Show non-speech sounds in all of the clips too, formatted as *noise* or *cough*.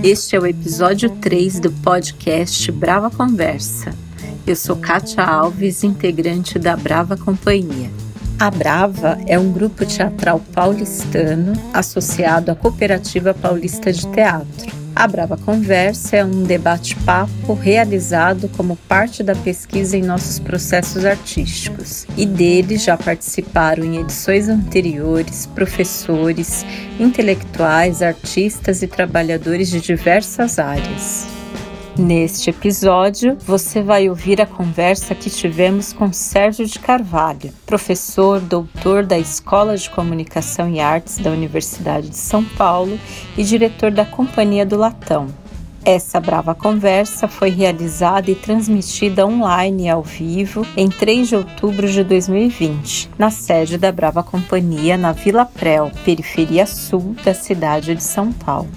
Este é o episódio 3 do podcast Brava Conversa. Eu sou Kátia Alves, integrante da Brava Companhia. A Brava é um grupo teatral paulistano associado à Cooperativa Paulista de Teatro. A Brava Conversa é um debate-papo realizado como parte da pesquisa em nossos processos artísticos, e dele já participaram em edições anteriores professores, intelectuais, artistas e trabalhadores de diversas áreas. Neste episódio, você vai ouvir a conversa que tivemos com Sérgio de Carvalho, professor, doutor da Escola de Comunicação e Artes da Universidade de São Paulo e diretor da Companhia do Latão. Essa brava conversa foi realizada e transmitida online ao vivo em 3 de outubro de 2020, na sede da Brava Companhia, na Vila Prel, periferia sul da cidade de São Paulo.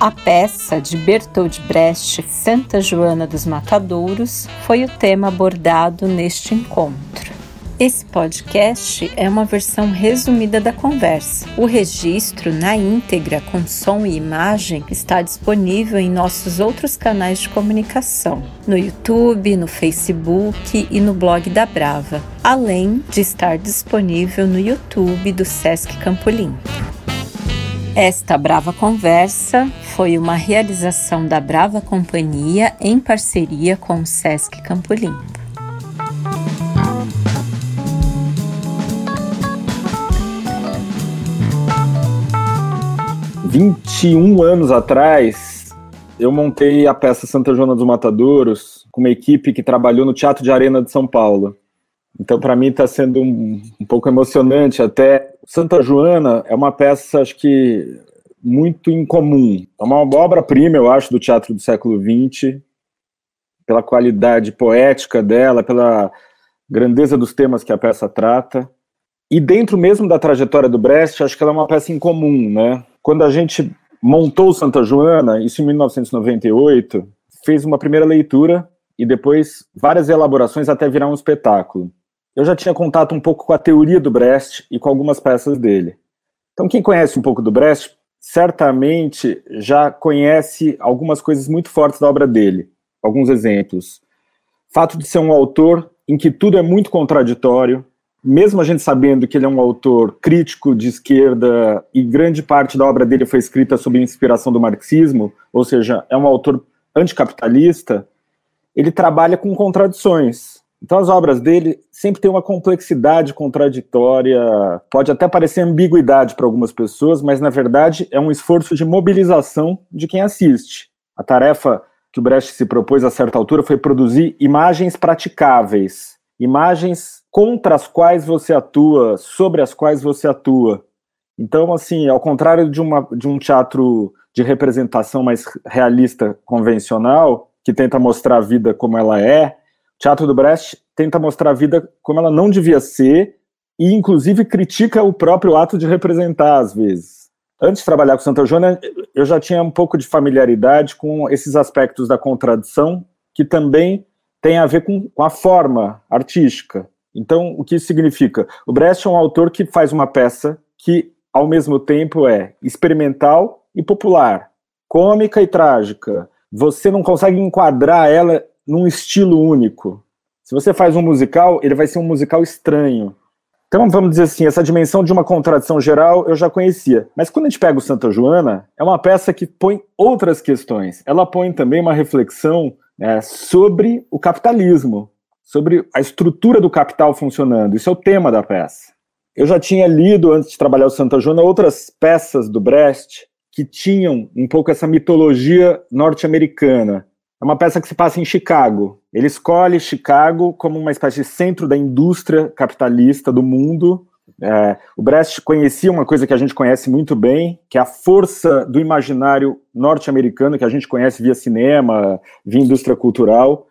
A peça de Bertold Brecht, Santa Joana dos Matadouros, foi o tema abordado neste encontro. Esse podcast é uma versão resumida da conversa. O registro na íntegra, com som e imagem, está disponível em nossos outros canais de comunicação, no YouTube, no Facebook e no blog da Brava, além de estar disponível no YouTube do Sesc Campo Limpo. Esta Brava Conversa foi uma realização da Brava Companhia em parceria com o Sesc Campo Limpo. Vinte e um anos atrás, eu montei a peça Santa Joana dos Matadouros com uma equipe que trabalhou no Teatro de Arena de São Paulo. Então, para mim, está sendo um, um pouco emocionante até Santa Joana é uma peça, acho que, muito incomum. É uma obra-prima, eu acho, do teatro do século XX, pela qualidade poética dela, pela grandeza dos temas que a peça trata. E dentro mesmo da trajetória do Brecht, acho que ela é uma peça incomum, né? Quando a gente montou Santa Joana, isso em 1998, fez uma primeira leitura e depois várias elaborações até virar um espetáculo eu já tinha contato um pouco com a teoria do Brecht e com algumas peças dele. Então, quem conhece um pouco do Brecht, certamente já conhece algumas coisas muito fortes da obra dele. Alguns exemplos. Fato de ser um autor em que tudo é muito contraditório, mesmo a gente sabendo que ele é um autor crítico de esquerda e grande parte da obra dele foi escrita sob inspiração do marxismo, ou seja, é um autor anticapitalista, ele trabalha com contradições. Então as obras dele sempre têm uma complexidade contraditória, pode até parecer ambiguidade para algumas pessoas, mas na verdade é um esforço de mobilização de quem assiste. A tarefa que o Brecht se propôs a certa altura foi produzir imagens praticáveis, imagens contra as quais você atua, sobre as quais você atua. Então, assim, ao contrário de, uma, de um teatro de representação mais realista convencional, que tenta mostrar a vida como ela é, Teatro do Brecht tenta mostrar a vida como ela não devia ser e, inclusive, critica o próprio ato de representar, às vezes. Antes de trabalhar com Santa Joana, eu já tinha um pouco de familiaridade com esses aspectos da contradição, que também tem a ver com, com a forma artística. Então, o que isso significa? O Brecht é um autor que faz uma peça que, ao mesmo tempo, é experimental e popular, cômica e trágica. Você não consegue enquadrar ela num estilo único. Se você faz um musical, ele vai ser um musical estranho. Então, vamos dizer assim, essa dimensão de uma contradição geral eu já conhecia. Mas quando a gente pega o Santa Joana, é uma peça que põe outras questões. Ela põe também uma reflexão né, sobre o capitalismo, sobre a estrutura do capital funcionando. Isso é o tema da peça. Eu já tinha lido, antes de trabalhar o Santa Joana, outras peças do Brecht que tinham um pouco essa mitologia norte-americana. É uma peça que se passa em Chicago. Ele escolhe Chicago como uma espécie de centro da indústria capitalista do mundo. É, o Brecht conhecia uma coisa que a gente conhece muito bem, que é a força do imaginário norte-americano, que a gente conhece via cinema, via indústria cultural.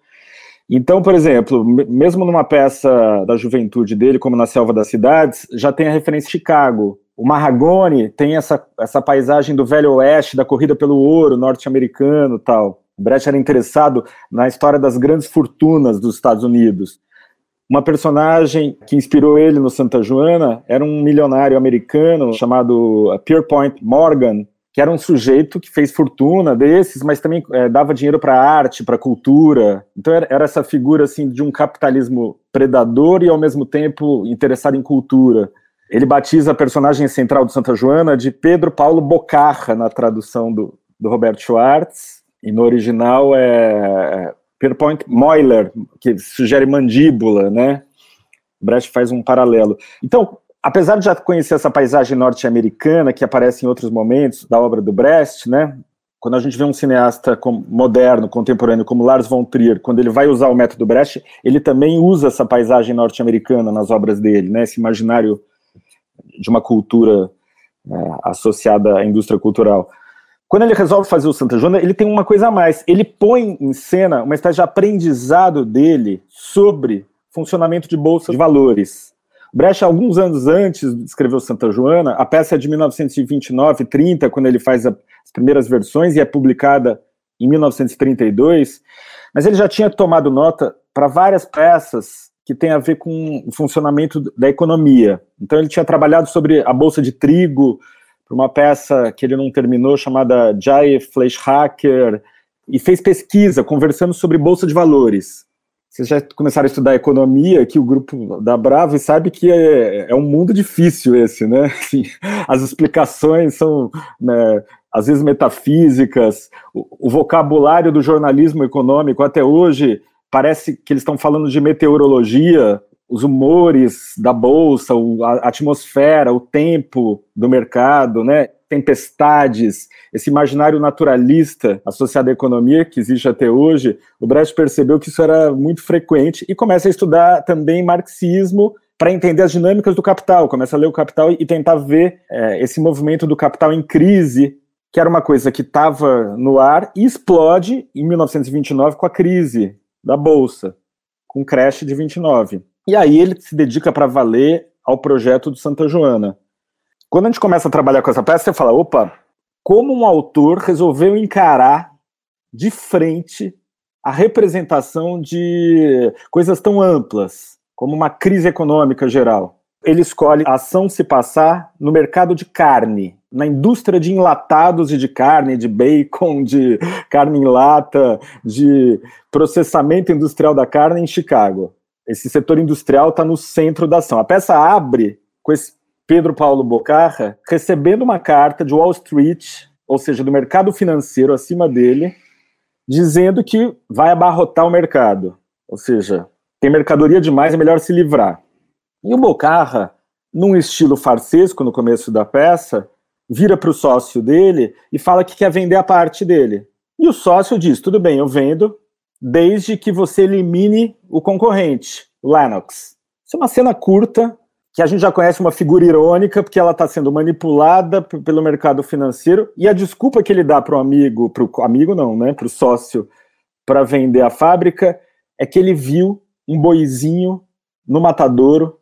Então, por exemplo, mesmo numa peça da juventude dele, como Na Selva das Cidades, já tem a referência Chicago. O Marragone tem essa, essa paisagem do Velho Oeste, da corrida pelo ouro norte-americano tal. Brecht era interessado na história das grandes fortunas dos Estados Unidos. Uma personagem que inspirou ele no Santa Joana era um milionário americano chamado Pierpont Morgan, que era um sujeito que fez fortuna desses, mas também é, dava dinheiro para arte, para cultura. Então era, era, essa figura assim de um capitalismo predador e ao mesmo tempo interessado em cultura. Ele batiza a personagem central de Santa Joana de Pedro Paulo Bocarra na tradução do, do Roberto Schwartz e no original é Pierpoint Moiler, que sugere mandíbula, né? Brecht faz um paralelo. Então, apesar de já conhecer essa paisagem norte-americana que aparece em outros momentos da obra do Brecht, né? Quando a gente vê um cineasta moderno, contemporâneo, como Lars von Trier, quando ele vai usar o método Brecht, ele também usa essa paisagem norte-americana nas obras dele, né? Esse imaginário de uma cultura é, associada à indústria cultural. Quando ele resolve fazer o Santa Joana, ele tem uma coisa a mais. Ele põe em cena uma espécie de aprendizado dele sobre funcionamento de bolsa de valores. Brecht, alguns anos antes de escrever Santa Joana, a peça é de 1929, 30, quando ele faz as primeiras versões e é publicada em 1932, mas ele já tinha tomado nota para várias peças que têm a ver com o funcionamento da economia. Então ele tinha trabalhado sobre a bolsa de trigo, para uma peça que ele não terminou chamada Jai Fleischhacker, e fez pesquisa conversando sobre bolsa de valores. Vocês já começaram a estudar economia aqui, o grupo da Bravo, e sabe que é, é um mundo difícil esse, né? *laughs* Assim, as explicações são, né, às vezes, metafísicas, o, o vocabulário do jornalismo econômico até hoje parece que eles estão falando de meteorologia, os humores da bolsa, a atmosfera, o tempo do mercado, né? tempestades, esse imaginário naturalista associado à economia que existe até hoje, o Brecht percebeu que isso era muito frequente e começa a estudar também marxismo para entender as dinâmicas do capital, começa a ler o capital e tentar ver é, esse movimento do capital em crise, que era uma coisa que estava no ar e explode em 1929 com a crise da bolsa, com o crash de 29. E aí ele se dedica para valer ao projeto do Santa Joana. Quando a gente começa a trabalhar com essa peça, você fala: opa, como um autor resolveu encarar de frente a representação de coisas tão amplas, como uma crise econômica geral. Ele escolhe a ação se passar no mercado de carne, na indústria de enlatados e de carne, de bacon, *laughs* de carne em lata, de processamento industrial da carne em Chicago. Esse setor industrial está no centro da ação. A peça abre com esse Pedro Paulo Bocarra recebendo uma carta de Wall Street, ou seja, do mercado financeiro acima dele, dizendo que vai abarrotar o mercado. Ou seja, tem mercadoria demais, é melhor se livrar. E o Bocarra, num estilo farsesco no começo da peça, vira para o sócio dele e fala que quer vender a parte dele. E o sócio diz: tudo bem, eu vendo, desde que você elimine o concorrente, Lennox. Isso é uma cena curta, que a gente já conhece uma figura irônica, porque ela está sendo manipulada pelo mercado financeiro, e a desculpa que ele dá para o amigo, para o amigo não, né, para o sócio, para vender a fábrica, é que ele viu um boizinho no matadouro,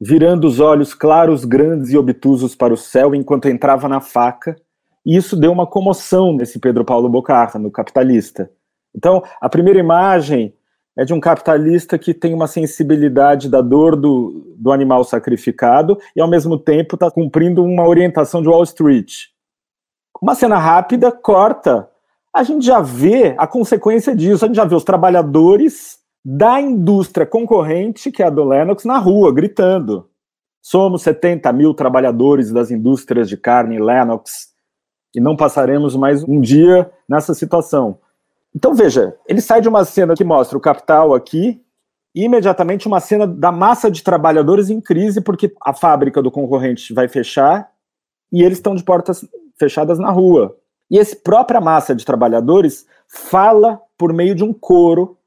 virando os olhos claros, grandes e obtusos para o céu enquanto entrava na faca, e isso deu uma comoção nesse Pedro Paulo Bocarra, no Capitalista. Então, a primeira imagem é de um capitalista que tem uma sensibilidade da dor do, do animal sacrificado e, ao mesmo tempo, está cumprindo uma orientação de Wall Street. Uma cena rápida, corta. A gente já vê a consequência disso, a gente já vê os trabalhadores da indústria concorrente, que é a do Lennox, na rua, gritando. Somos 70 mil trabalhadores das indústrias de carne Lennox e não passaremos mais um dia nessa situação. Então veja, ele sai de uma cena que mostra o capital aqui, e imediatamente uma cena da massa de trabalhadores em crise, porque a fábrica do concorrente vai fechar e eles estão de portas fechadas na rua. E essa própria massa de trabalhadores fala por meio de um coro,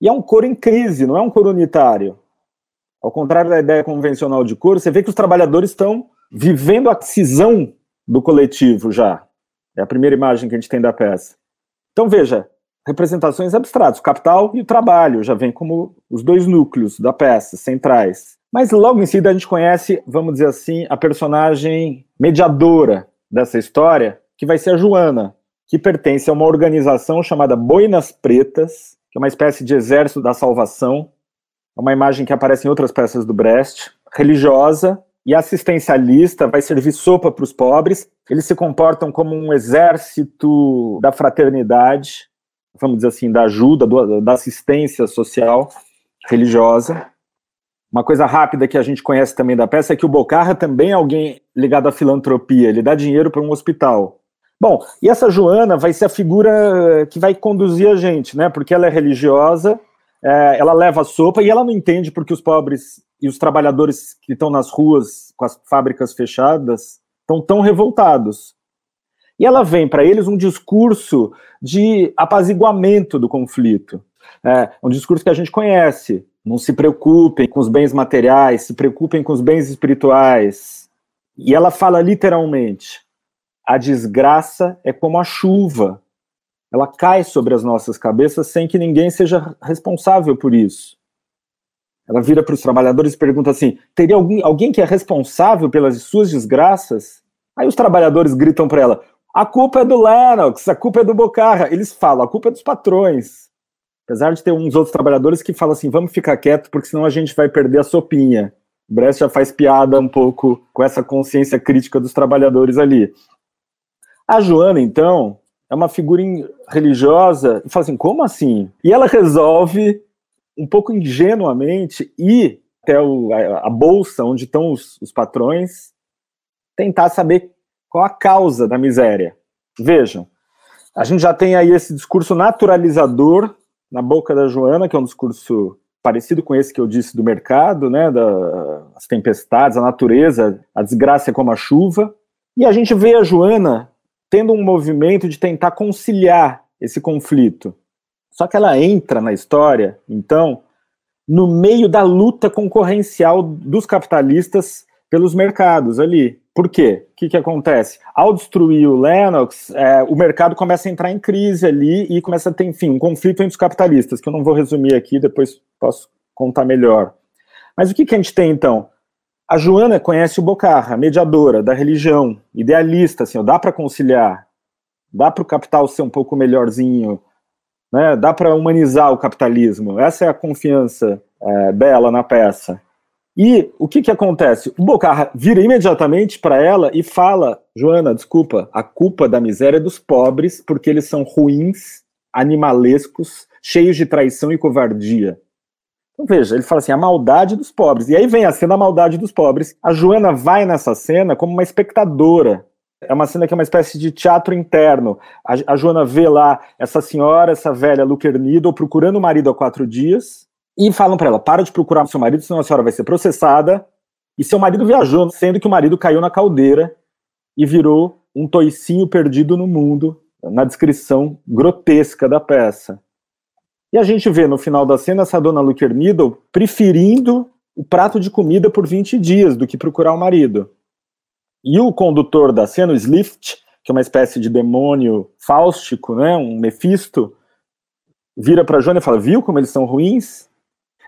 e é um coro em crise, não é um coro unitário. Ao contrário da ideia convencional de coro, você vê que os trabalhadores estão vivendo a cisão do coletivo já. É a primeira imagem que a gente tem da peça. Então veja, representações abstratas, o capital e o trabalho já vem como os dois núcleos da peça centrais. Mas logo em seguida a gente conhece, vamos dizer assim, a personagem mediadora dessa história, que vai ser a Joana, que pertence a uma organização chamada Boinas Pretas, que é uma espécie de exército da salvação. É uma imagem que aparece em outras peças do Brecht, religiosa, e assistencialista, vai servir sopa para os pobres. Eles se comportam como um exército da fraternidade, vamos dizer assim, da ajuda, do, da assistência social religiosa. Uma coisa rápida que a gente conhece também da peça é que o Bocarra também é alguém ligado à filantropia, ele dá dinheiro para um hospital. Bom, e essa Joana vai ser a figura que vai conduzir a gente, né? Porque ela é religiosa, é, ela leva a sopa e ela não entende porque os pobres e os trabalhadores que estão nas ruas com as fábricas fechadas estão tão revoltados. E ela vem para eles um discurso de apaziguamento do conflito. É, um discurso que a gente conhece. Não se preocupem com os bens materiais, se preocupem com os bens espirituais. E ela fala literalmente: a desgraça é como a chuva. Ela cai sobre as nossas cabeças sem que ninguém seja responsável por isso. Ela vira para os trabalhadores e pergunta assim: teria alguém, alguém que é responsável pelas suas desgraças? Aí os trabalhadores gritam para ela: a culpa é do Lennox, a culpa é do Bocarra. Eles falam: a culpa é dos patrões. Apesar de ter uns outros trabalhadores que falam assim: vamos ficar quieto, porque senão a gente vai perder a sopinha. O Brest já faz piada um pouco com essa consciência crítica dos trabalhadores ali. A Joana, então, é uma figura religiosa e fala assim: como assim? E ela resolve um pouco ingenuamente ir até o, a, a, bolsa onde estão os, os patrões, tentar saber qual a causa da miséria. Vejam, a gente já tem aí esse discurso naturalizador na boca da Joana, que é um discurso parecido com esse que eu disse do mercado, né, das tempestades, a natureza, a desgraça é como a chuva, e a gente vê a Joana tendo um movimento de tentar conciliar esse conflito. Só que ela entra na história, então, no meio da luta concorrencial dos capitalistas pelos mercados ali. Por quê? O que, que acontece? Ao destruir o Lennox, é, o mercado começa a entrar em crise ali e começa a ter, enfim, um conflito entre os capitalistas, que eu não vou resumir aqui, depois posso contar melhor. Mas o que, que a gente tem então? A Joana conhece o Bocarra, mediadora da religião, idealista, assim, ó, dá para conciliar, dá para o capital ser um pouco melhorzinho, né? Dá para humanizar o capitalismo. Essa é a confiança é, dela na peça. E o que, que acontece? O Bocarra vira imediatamente para ela e fala: Joana, desculpa, a culpa da miséria é dos pobres porque eles são ruins, animalescos, cheios de traição e covardia. Então veja, ele fala assim: a maldade dos pobres. E aí vem a cena a maldade dos pobres. A Joana vai nessa cena como uma espectadora é uma cena que é uma espécie de teatro interno. A, a Joana vê lá essa senhora, essa velha Needle, procurando o marido há quatro dias, e falam para ela: para de procurar seu marido, senão a senhora vai ser processada. E seu marido viajou, sendo que o marido caiu na caldeira e virou um toicinho perdido no mundo, na descrição grotesca da peça. E a gente vê no final da cena essa dona Luker preferindo o prato de comida por 20 dias do que procurar o marido. E o condutor da cena, o Slift, que é uma espécie de demônio fáustico, né, um Mefisto, vira para a Joana e fala: Viu como eles são ruins?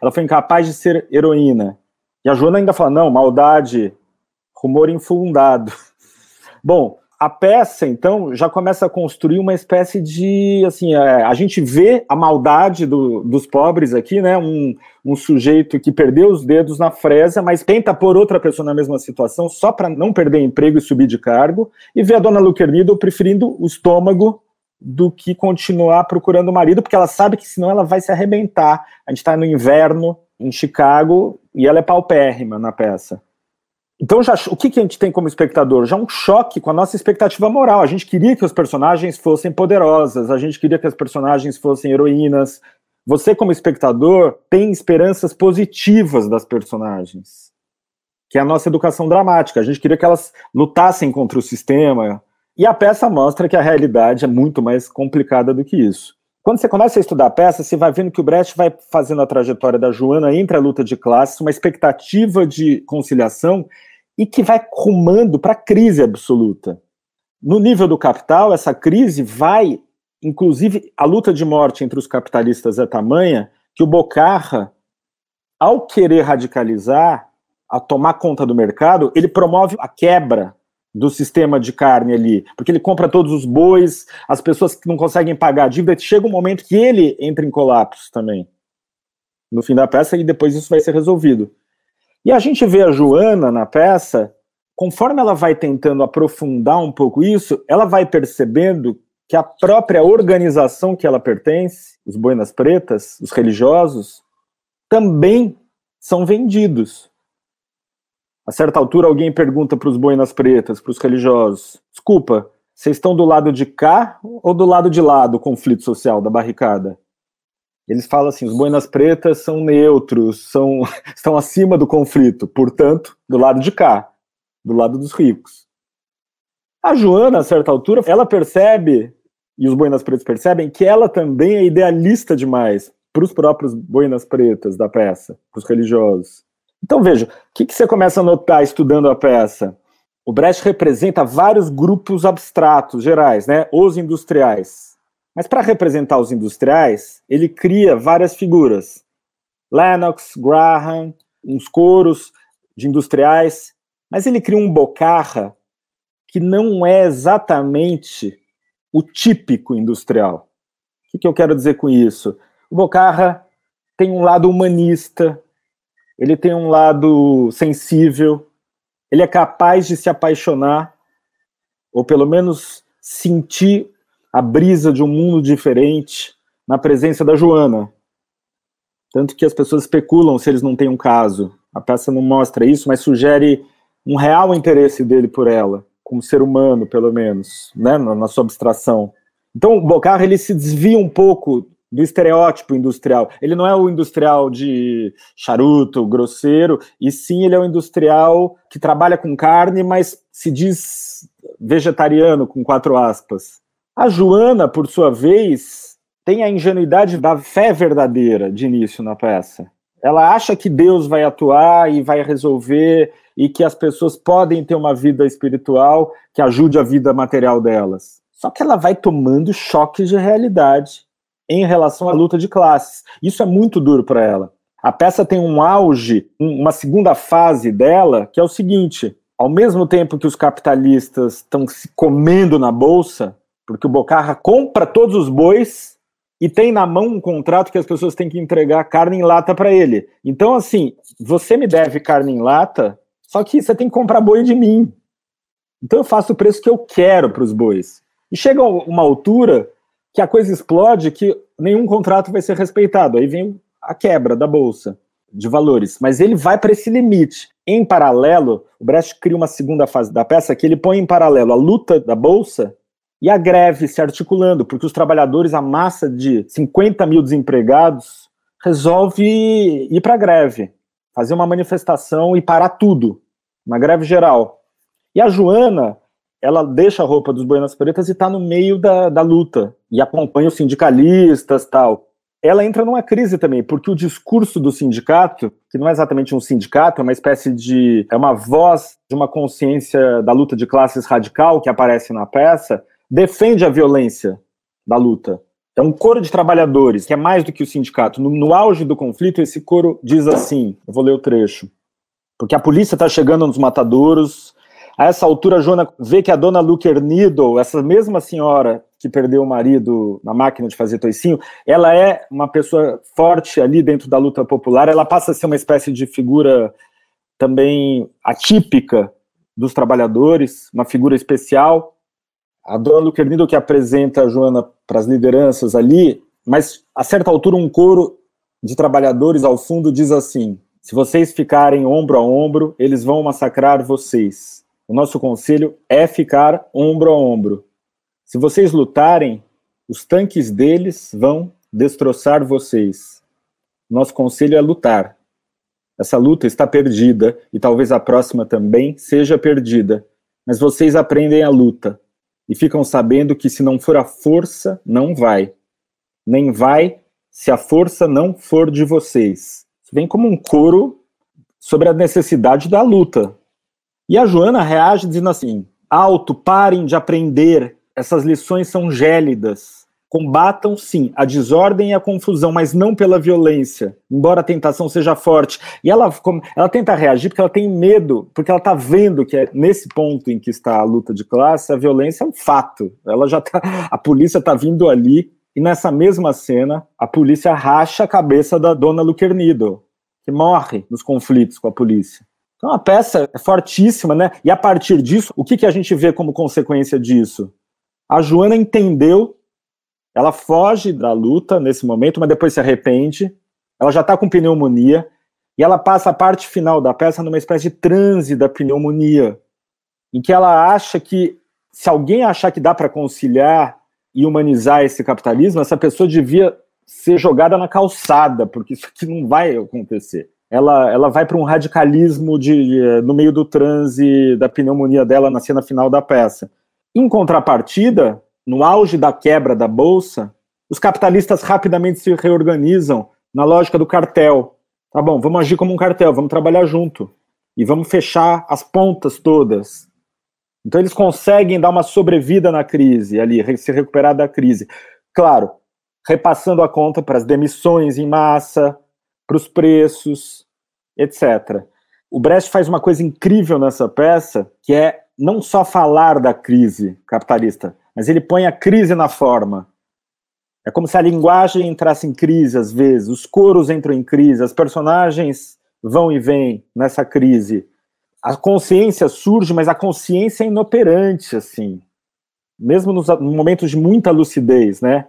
Ela foi incapaz de ser heroína. E a Joana ainda fala: Não, maldade, rumor infundado. *laughs* Bom, a peça, então, já começa a construir uma espécie de, assim, é, a gente vê a maldade do, dos pobres aqui, né, um, um sujeito que perdeu os dedos na fresa, mas tenta pôr outra pessoa na mesma situação só para não perder emprego e subir de cargo, e vê a dona Luquernido preferindo o estômago do que continuar procurando o marido, porque ela sabe que senão ela vai se arrebentar. A gente está no inverno em Chicago e ela é paupérrima na peça. Então, já, o que, que a gente tem como espectador? Já um choque com a nossa expectativa moral. A gente queria que os personagens fossem poderosas, a gente queria que as personagens fossem heroínas. Você, como espectador, tem esperanças positivas das personagens, que é a nossa educação dramática. A gente queria que elas lutassem contra o sistema. E a peça mostra que a realidade é muito mais complicada do que isso. Quando você começa a estudar a peça, você vai vendo que o Brecht vai fazendo a trajetória da Joana entre a luta de classes, uma expectativa de conciliação e que vai rumando para a crise absoluta. No nível do capital, essa crise vai, inclusive, a luta de morte entre os capitalistas é tamanha que o Bocarra, ao querer radicalizar, a tomar conta do mercado, ele promove a quebra do sistema de carne ali, porque ele compra todos os bois, as pessoas que não conseguem pagar a dívida, chega um momento que ele entra em colapso também. No fim da peça, e depois isso vai ser resolvido. E a gente vê a Joana na peça, conforme ela vai tentando aprofundar um pouco isso, ela vai percebendo que a própria organização que ela pertence, os boinas pretas, os religiosos, também são vendidos. A certa altura, alguém pergunta para os boinas pretas, para os religiosos: desculpa, vocês estão do lado de cá ou do lado de lá do conflito social, da barricada? Eles falam assim: os boinas pretas são neutros, são, *laughs* estão acima do conflito, portanto, do lado de cá, do lado dos ricos. A Joana, a certa altura, ela percebe, e os boinas pretos percebem, que ela também é idealista demais para os próprios boinas pretas da peça, para os religiosos. Então veja, o que, que você começa a notar estudando a peça? O Brecht representa vários grupos abstratos, gerais, né? Os industriais. Mas para representar os industriais, ele cria várias figuras. Lennox, Graham, uns coros de industriais, mas ele cria um bocarra que não é exatamente o típico industrial. O que, que eu quero dizer com isso? O bocarra tem um lado humanista, ele tem um lado sensível, ele é capaz de se apaixonar, ou pelo menos sentir a brisa de um mundo diferente na presença da Joana. Tanto que as pessoas especulam se eles não têm um caso. A peça não mostra isso, mas sugere um real interesse dele por ela, como ser humano, pelo menos, né, na, na sua abstração. Então, o Bocar ele se desvia um pouco do estereótipo industrial. Ele não é o industrial de charuto, grosseiro, e sim ele é o industrial que trabalha com carne, mas se diz vegetariano, com quatro aspas. A Joana, por sua vez, tem a ingenuidade da fé verdadeira de início na peça. Ela acha que Deus vai atuar e vai resolver e que as pessoas podem ter uma vida espiritual que ajude a vida material delas. Só que ela vai tomando choques de realidade em relação à luta de classes. Isso é muito duro para ela. A peça tem um auge, uma segunda fase dela, que é o seguinte: ao mesmo tempo que os capitalistas estão se comendo na bolsa, porque o Bocarra compra todos os bois e tem na mão um contrato que as pessoas têm que entregar carne em lata para ele. Então, assim, você me deve carne em lata, só que você tem que comprar boi de mim. Então eu faço o preço que eu quero para os bois. E chega uma altura que a coisa explode, que nenhum contrato vai ser respeitado. Aí vem a quebra da bolsa de valores. Mas ele vai para esse limite. Em paralelo, o Brecht cria uma segunda fase da peça que ele põe em paralelo a luta da bolsa e a greve se articulando, porque os trabalhadores, a massa de 50 mil desempregados, resolve ir para a greve, fazer uma manifestação e parar tudo, uma greve geral. E a Joana, ela deixa a roupa dos Buenas Pretas e está no meio da, da luta e acompanha os sindicalistas tal. Ela entra numa crise também, porque o discurso do sindicato, que não é exatamente um sindicato, é uma espécie de. é uma voz de uma consciência da luta de classes radical que aparece na peça, defende a violência da luta. É um coro de trabalhadores, que é mais do que o sindicato. No, no auge do conflito, esse coro diz assim: eu vou ler o trecho. Porque a polícia está chegando nos matadouros, a essa altura, a Joana vê que a dona Luker Needle, essa mesma senhora que perdeu o marido na máquina de fazer toicinho, ela é uma pessoa forte ali dentro da luta popular, ela passa a ser uma espécie de figura também atípica dos trabalhadores, uma figura especial. A dona Luker Needle que apresenta a Joana para as lideranças ali, mas a certa altura um coro de trabalhadores ao fundo diz assim: se vocês ficarem ombro a ombro, eles vão massacrar vocês. O nosso conselho é ficar ombro a ombro. Se vocês lutarem, os tanques deles vão destroçar vocês. Nosso conselho é lutar. Essa luta está perdida e talvez a próxima também seja perdida, mas vocês aprendem a luta e ficam sabendo que se não for a força, não vai. Nem vai se a força não for de vocês. Isso vem como um coro sobre a necessidade da luta, e a Joana reage dizendo assim: alto, parem de aprender, essas lições são gélidas. Combatam, sim, a desordem e a confusão, mas não pela violência, embora a tentação seja forte. E ela, ela tenta reagir porque ela tem medo, porque ela está vendo que é nesse ponto em que está a luta de classe, a violência é um fato. Ela já tá, a polícia está vindo ali, e nessa mesma cena, a polícia racha a cabeça da dona Luquernido, que morre nos conflitos com a polícia. Então a peça é fortíssima, né? E a partir disso, o que, que a gente vê como consequência disso? A Joana entendeu, ela foge da luta nesse momento, mas depois se arrepende, ela já está com pneumonia, e ela passa a parte final da peça numa espécie de transe da pneumonia, em que ela acha que se alguém achar que dá para conciliar e humanizar esse capitalismo, essa pessoa devia ser jogada na calçada, porque isso aqui não vai acontecer. Ela, ela vai para um radicalismo de, no meio do transe da pneumonia dela na cena final da peça. Em contrapartida, no auge da quebra da bolsa, os capitalistas rapidamente se reorganizam na lógica do cartel. Tá bom, vamos agir como um cartel, vamos trabalhar junto e vamos fechar as pontas todas. Então eles conseguem dar uma sobrevida na crise ali, se recuperar da crise. Claro, repassando a conta para as demissões em massa, para os preços, etc. O Brecht faz uma coisa incrível nessa peça, que é não só falar da crise capitalista, mas ele põe a crise na forma. É como se a linguagem entrasse em crise às vezes, os coros entram em crise, as personagens vão e vêm nessa crise. A consciência surge, mas a consciência é inoperante, assim. Mesmo nos momentos de muita lucidez, né?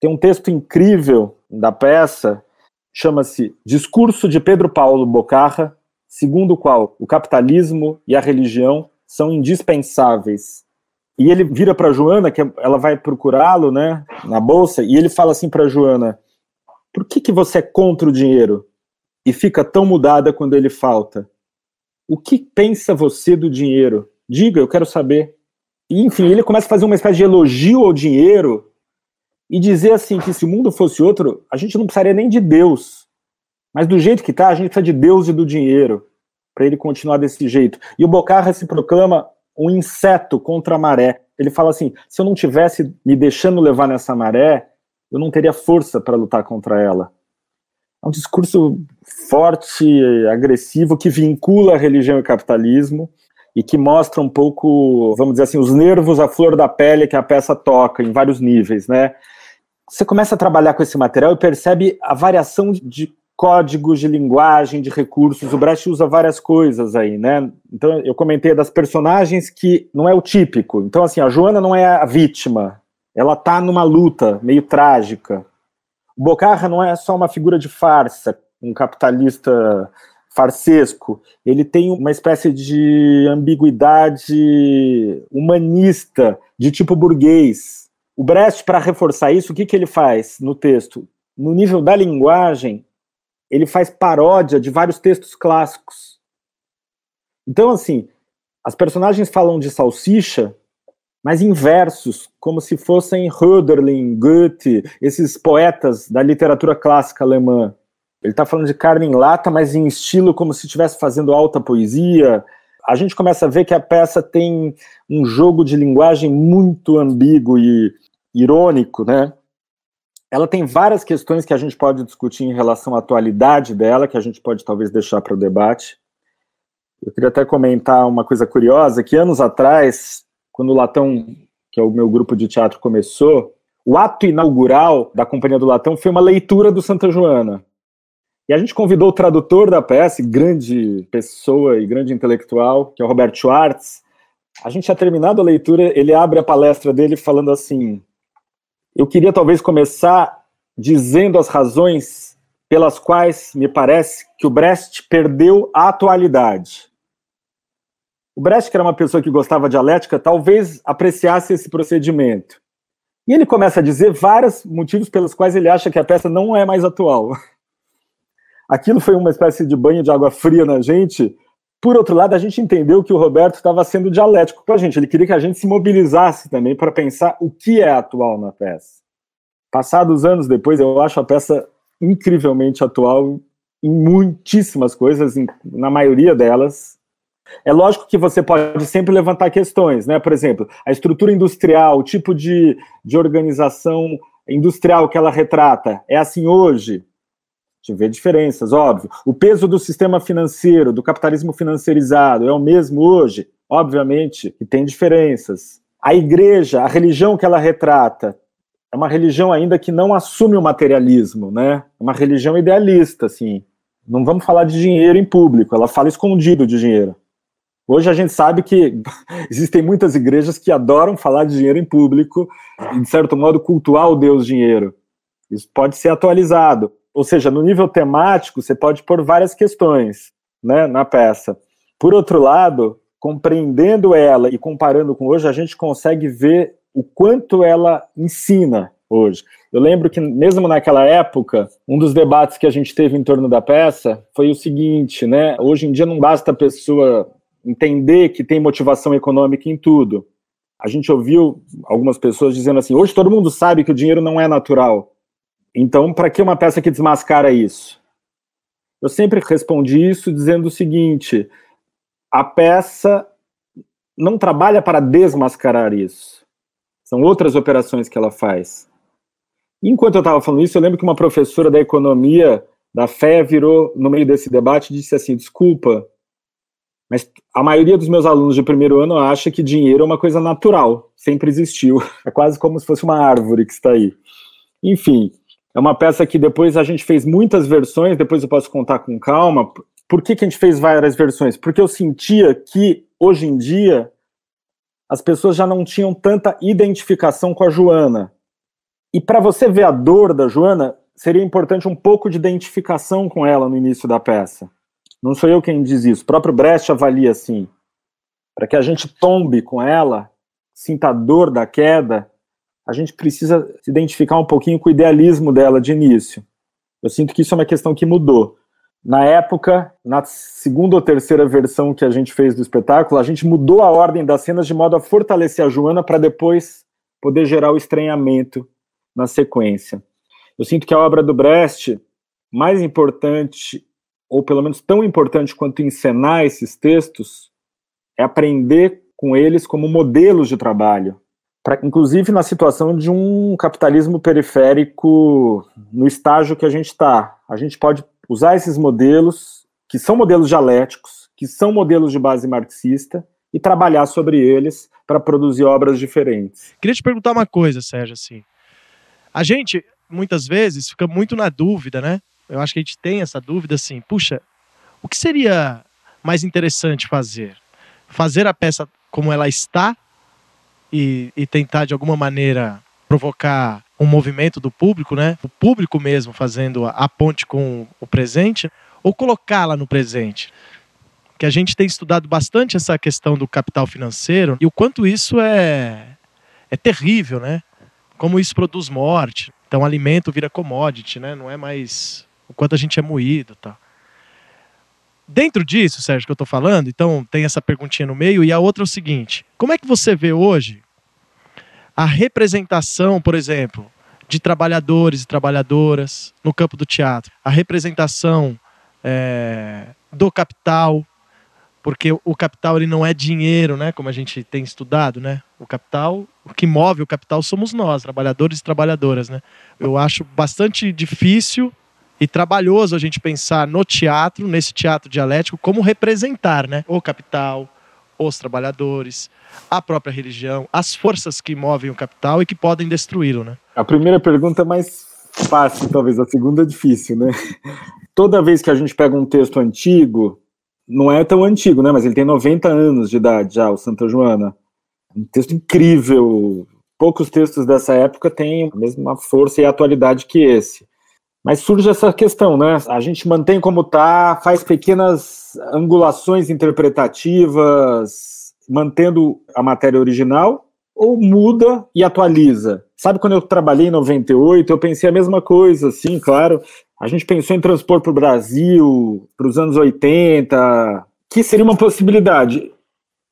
Tem um texto incrível da peça, chama-se Discurso de Pedro Paulo Bocarra, segundo o qual o capitalismo e a religião são indispensáveis. E ele vira para Joana, que ela vai procurá-lo, né, na bolsa, e ele fala assim para Joana: "Por que que você é contra o dinheiro?" E fica tão mudada quando ele falta. O que pensa você do dinheiro? Diga, eu quero saber. E, enfim, ele começa a fazer uma espécie de elogio ao dinheiro e dizer assim que se o mundo fosse outro, a gente não precisaria nem de Deus. Mas do jeito que está, a gente precisa de Deus e do dinheiro para ele continuar desse jeito. E o Bocarra se proclama um inseto contra a maré. Ele fala assim: se eu não tivesse me deixando levar nessa maré, eu não teria força para lutar contra ela. É um discurso forte, agressivo, que vincula religião e capitalismo e que mostra um pouco, vamos dizer assim, os nervos à flor da pele que a peça toca em vários níveis, né? Você começa a trabalhar com esse material e percebe a variação de códigos de linguagem, de recursos. O Brecht usa várias coisas aí, né? Então, eu comentei das personagens que não é o típico. Então, assim, a Joana não é a vítima. Ela tá numa luta meio trágica. O Bocarra não é só uma figura de farsa, um capitalista farsesco. Ele tem uma espécie de ambiguidade humanista, de tipo burguês o Brecht, para reforçar isso, o que, que ele faz no texto? No nível da linguagem, ele faz paródia de vários textos clássicos. Então, assim, as personagens falam de salsicha, mas em versos, como se fossem Hölderlin, Goethe, esses poetas da literatura clássica alemã. Ele está falando de carne em lata, mas em estilo como se estivesse fazendo alta poesia. A gente começa a ver que a peça tem um jogo de linguagem muito ambíguo e irônico, né? Ela tem várias questões que a gente pode discutir em relação à atualidade dela, que a gente pode talvez deixar para o debate. Eu queria até comentar uma coisa curiosa, que anos atrás, quando o Latão, que é o meu grupo de teatro, começou, o ato inaugural da Companhia do Latão foi uma leitura do Santa Joana. E a gente convidou o tradutor da peça, grande pessoa e grande intelectual, que é o Roberto Schwartz. A gente tinha terminado a leitura, ele abre a palestra dele falando assim: eu queria talvez começar dizendo as razões pelas quais me parece que o Brecht perdeu a atualidade. O Brecht, que era uma pessoa que gostava de dialética, talvez apreciasse esse procedimento. E ele começa a dizer vários motivos pelos quais ele acha que a peça não é mais atual. *laughs* Aquilo foi uma espécie de banho de água fria na gente, por outro lado, a gente entendeu que o Roberto estava sendo dialético com a gente. Ele queria que a gente se mobilizasse também para pensar o que é atual na peça. Passados anos depois, eu acho a peça incrivelmente atual em muitíssimas coisas, em, na maioria delas. É lógico que você pode sempre levantar questões, né? Por exemplo, a estrutura industrial, o tipo de, de organização industrial que ela retrata é assim hoje? Gente vê diferenças, óbvio. O peso do sistema financeiro, do capitalismo financiarizado, é o mesmo hoje? Obviamente que tem diferenças. A igreja, a religião que ela retrata, é uma religião ainda que não assume o materialismo, né? É uma religião idealista, assim. Não vamos falar de dinheiro em público, ela fala escondido de dinheiro. Hoje a gente sabe que *laughs* existem muitas igrejas que adoram falar de dinheiro em público e, de certo modo, cultuar o Deus dinheiro. Isso pode ser atualizado. Ou seja, no nível temático, você pode pôr várias questões né, na peça. Por outro lado, compreendendo ela e comparando com hoje, a gente consegue ver o quanto ela ensina hoje. Eu lembro que, mesmo naquela época, um dos debates que a gente teve em torno da peça foi o seguinte, né? Hoje em dia não basta a pessoa entender que tem motivação econômica em tudo. A gente ouviu algumas pessoas dizendo assim: hoje todo mundo sabe que o dinheiro não é natural. Então, para que uma peça que desmascara isso? Eu sempre respondi isso dizendo o seguinte: a peça não trabalha para desmascarar isso. São outras operações que ela faz. Enquanto eu estava falando isso, eu lembro que uma professora da economia da fé virou no meio desse debate e disse assim: desculpa, mas a maioria dos meus alunos de primeiro ano acha que dinheiro é uma coisa natural, sempre existiu. *laughs* É quase como se fosse uma árvore que está aí. Enfim, é uma peça que depois a gente fez muitas versões, depois eu posso contar com calma. Por que, que a gente fez várias versões? Porque eu sentia que, hoje em dia, as pessoas já não tinham tanta identificação com a Joana. E para você ver a dor da Joana, seria importante um pouco de identificação com ela no início da peça. Não sou eu quem diz isso. O próprio Brecht avalia assim. Para que a gente tombe com ela, sinta a dor da queda, a gente precisa se identificar um pouquinho com o idealismo dela de início. Eu sinto que isso é uma questão que mudou. Na época, na segunda ou terceira versão que a gente fez do espetáculo, a gente mudou a ordem das cenas de modo a fortalecer a Joana para depois poder gerar o estranhamento na sequência. Eu sinto que a obra do Brecht, mais importante ou pelo menos tão importante quanto encenar esses textos, é aprender com eles como modelos de trabalho. Pra, inclusive na situação de um capitalismo periférico no estágio que a gente está. A gente pode usar esses modelos, que são modelos dialéticos, que são modelos de base marxista, e trabalhar sobre eles para produzir obras diferentes. Queria te perguntar uma coisa, Sérgio, assim. A gente, muitas vezes, fica muito na dúvida, né? eu acho que a gente tem essa dúvida assim, puxa, o que seria mais interessante fazer? Fazer a peça como ela está e, e tentar de alguma maneira provocar um movimento do público, né? O público mesmo fazendo a, ponte com o presente, ou colocá-la no presente. Que a gente tem estudado bastante essa questão do capital financeiro e o quanto isso é, é terrível, né? Como isso produz morte. Então, alimento vira commodity, né? Não é mais o quanto a gente é moído, tá? Dentro disso, Sérgio, que eu estou falando, então tem essa perguntinha no meio e a outra é o seguinte: como é que você vê hoje a representação, por exemplo, de trabalhadores e trabalhadoras no campo do teatro, a representação é, do capital, porque o capital ele não é dinheiro, né? Como a gente tem estudado, né? O capital, o que move o capital somos nós, trabalhadores e trabalhadoras, né? Eu acho bastante difícil e trabalhoso a gente pensar no teatro, nesse teatro dialético, como representar né, o capital, os trabalhadores, a própria religião, as forças que movem o capital e que podem destruí-lo. Né? A primeira pergunta é mais fácil, talvez, a segunda é difícil. Né? Toda vez que a gente pega um texto antigo, não é tão antigo, né? mas ele tem 90 anos de idade já, o Santa Joana. Um texto incrível. Poucos textos dessa época têm a mesma força e atualidade que esse. Mas surge essa questão, né? A gente mantém como está, faz pequenas angulações interpretativas, mantendo a matéria original, ou muda e atualiza? Sabe quando eu trabalhei em 98, eu pensei a mesma coisa, assim, claro. A gente pensou em transpor para o Brasil, para os anos 80, que seria uma possibilidade.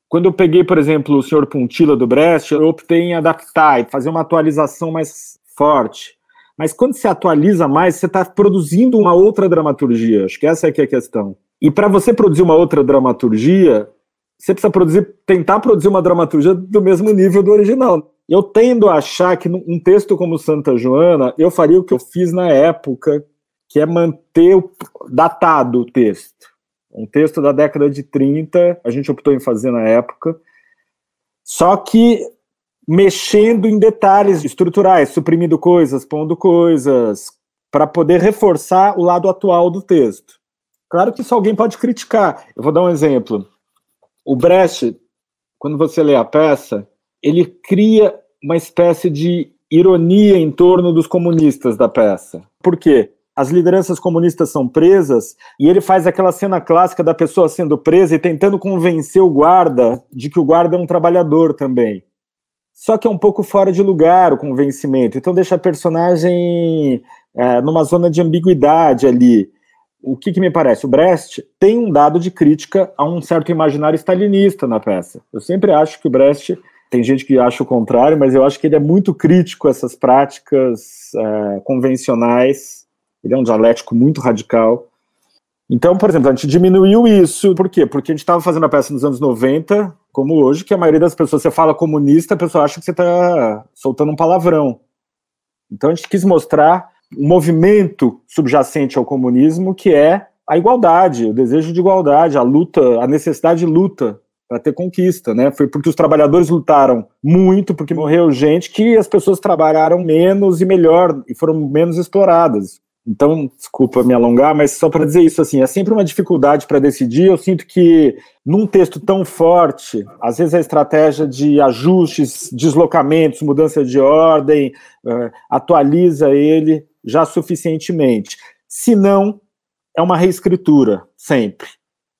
Quando eu peguei, por exemplo, o Senhor Puntila do Brecht, eu optei em adaptar e fazer uma atualização mais forte. Mas quando se atualiza mais, você está produzindo uma outra dramaturgia. Acho que essa é que é a questão. E para você produzir uma outra dramaturgia, você precisa produzir, tentar produzir uma dramaturgia do mesmo nível do original. Eu tendo a achar que um texto como Santa Joana, eu faria o que eu fiz na época, que é manter o, datado o texto. Um texto da década de 30, a gente optou em fazer na época. Só que mexendo em detalhes estruturais, suprimindo coisas, pondo coisas, para poder reforçar o lado atual do texto. Claro que isso alguém pode criticar. Eu vou dar um exemplo. O Brecht, quando você lê a peça, ele cria uma espécie de ironia em torno dos comunistas da peça. Por quê? As lideranças comunistas são presas e ele faz aquela cena clássica da pessoa sendo presa e tentando convencer o guarda de que o guarda é um trabalhador também. Só que é um pouco fora de lugar o convencimento. Então deixa a personagem é, numa zona de ambiguidade ali. O que, que, me parece? O Brecht tem um dado de crítica a um certo imaginário stalinista na peça. Eu sempre acho que o Brecht tem gente que acha o contrário, mas eu acho que ele é muito crítico a essas práticas é, convencionais. Ele é um dialético muito radical. Então, por exemplo, a gente diminuiu isso. Por quê? Porque a gente estava fazendo a peça nos anos 90, como hoje, que a maioria das pessoas, você fala comunista, a pessoa acha que você está soltando um palavrão. Então a gente quis mostrar um movimento subjacente ao comunismo que é a igualdade, o desejo de igualdade, a luta, a necessidade de luta para ter conquista, né? Foi porque os trabalhadores lutaram muito, porque morreu gente que as pessoas trabalharam menos e melhor e foram menos exploradas. Então, desculpa me alongar, mas só para dizer isso assim, é sempre uma dificuldade para decidir. Eu sinto que num texto tão forte, às vezes a estratégia de ajustes, deslocamentos, mudança de ordem, uh, atualiza ele já suficientemente. Se não, é uma reescritura sempre.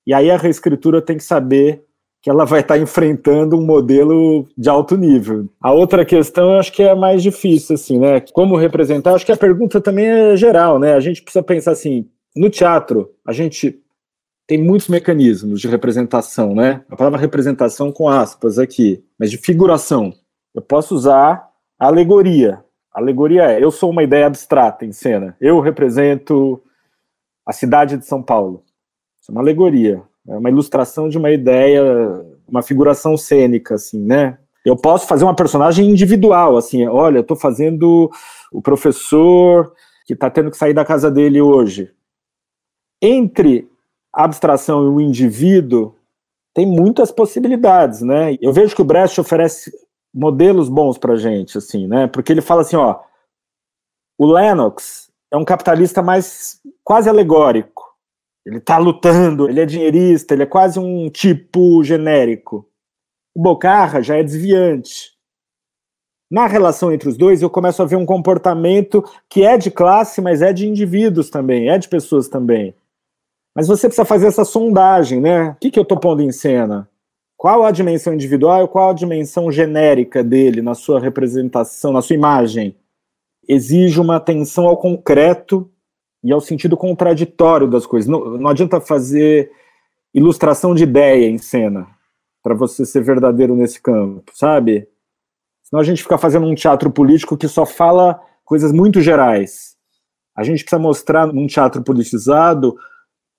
E aí a reescritura tem que saber que ela vai estar enfrentando um modelo de alto nível. A outra questão, acho que é mais difícil, assim, né? Como representar? Acho que a pergunta também é geral, né? A gente precisa pensar assim: no teatro, a gente tem muitos mecanismos de representação, né? A palavra representação com aspas aqui, mas de figuração. Eu posso usar alegoria. A alegoria é: eu sou uma ideia abstrata em cena. Eu represento a cidade de São Paulo. Isso é uma alegoria. É uma ilustração de uma ideia, uma figuração cênica, assim, né? Eu posso fazer uma personagem individual, assim, olha, eu estou fazendo o professor que está tendo que sair da casa dele hoje. Entre a abstração e o indivíduo, tem muitas possibilidades, né? Eu vejo que o Brecht oferece modelos bons para gente, assim, né? Porque ele fala assim, ó, o Lennox é um capitalista mais quase alegórico. Ele está lutando, ele é dinheirista, ele é quase um tipo genérico. O Bocarra já é desviante. Na relação entre os dois, eu começo a ver um comportamento que é de classe, mas é de indivíduos também, é de pessoas também. Mas você precisa fazer essa sondagem, né? O que, que eu estou pondo em cena? Qual a dimensão individual e qual a dimensão genérica dele na sua representação, na sua imagem? Exige uma atenção ao concreto e ao sentido contraditório das coisas. Não, não adianta fazer ilustração de ideia em cena para você ser verdadeiro nesse campo, sabe? Senão a gente fica fazendo um teatro político que só fala coisas muito gerais. A gente precisa mostrar num teatro politizado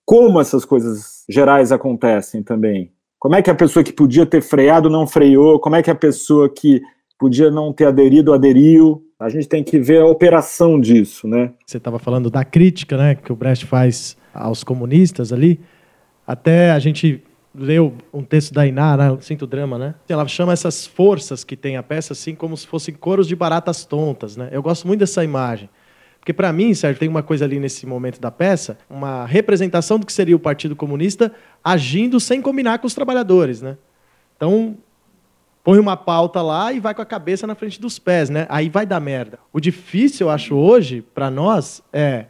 como essas coisas gerais acontecem também. Como é que a pessoa que podia ter freado não freou? Como é que a pessoa que podia não ter aderido aderiu? A gente tem que ver a operação disso, né? Você estava falando da crítica, né, que o Brecht faz aos comunistas ali. Até a gente leu um texto da Iná, né, Sinto Drama, né? Ela chama essas forças que tem a peça assim como se fossem coros de baratas tontas, né? Eu gosto muito dessa imagem. Porque para mim, Sérgio, tem uma coisa ali nesse momento da peça, uma representação do que seria o Partido Comunista agindo sem combinar com os trabalhadores, né? Então, põe uma pauta lá e vai com a cabeça na frente dos pés, né? Aí vai dar merda. O difícil, eu acho, hoje, para nós, é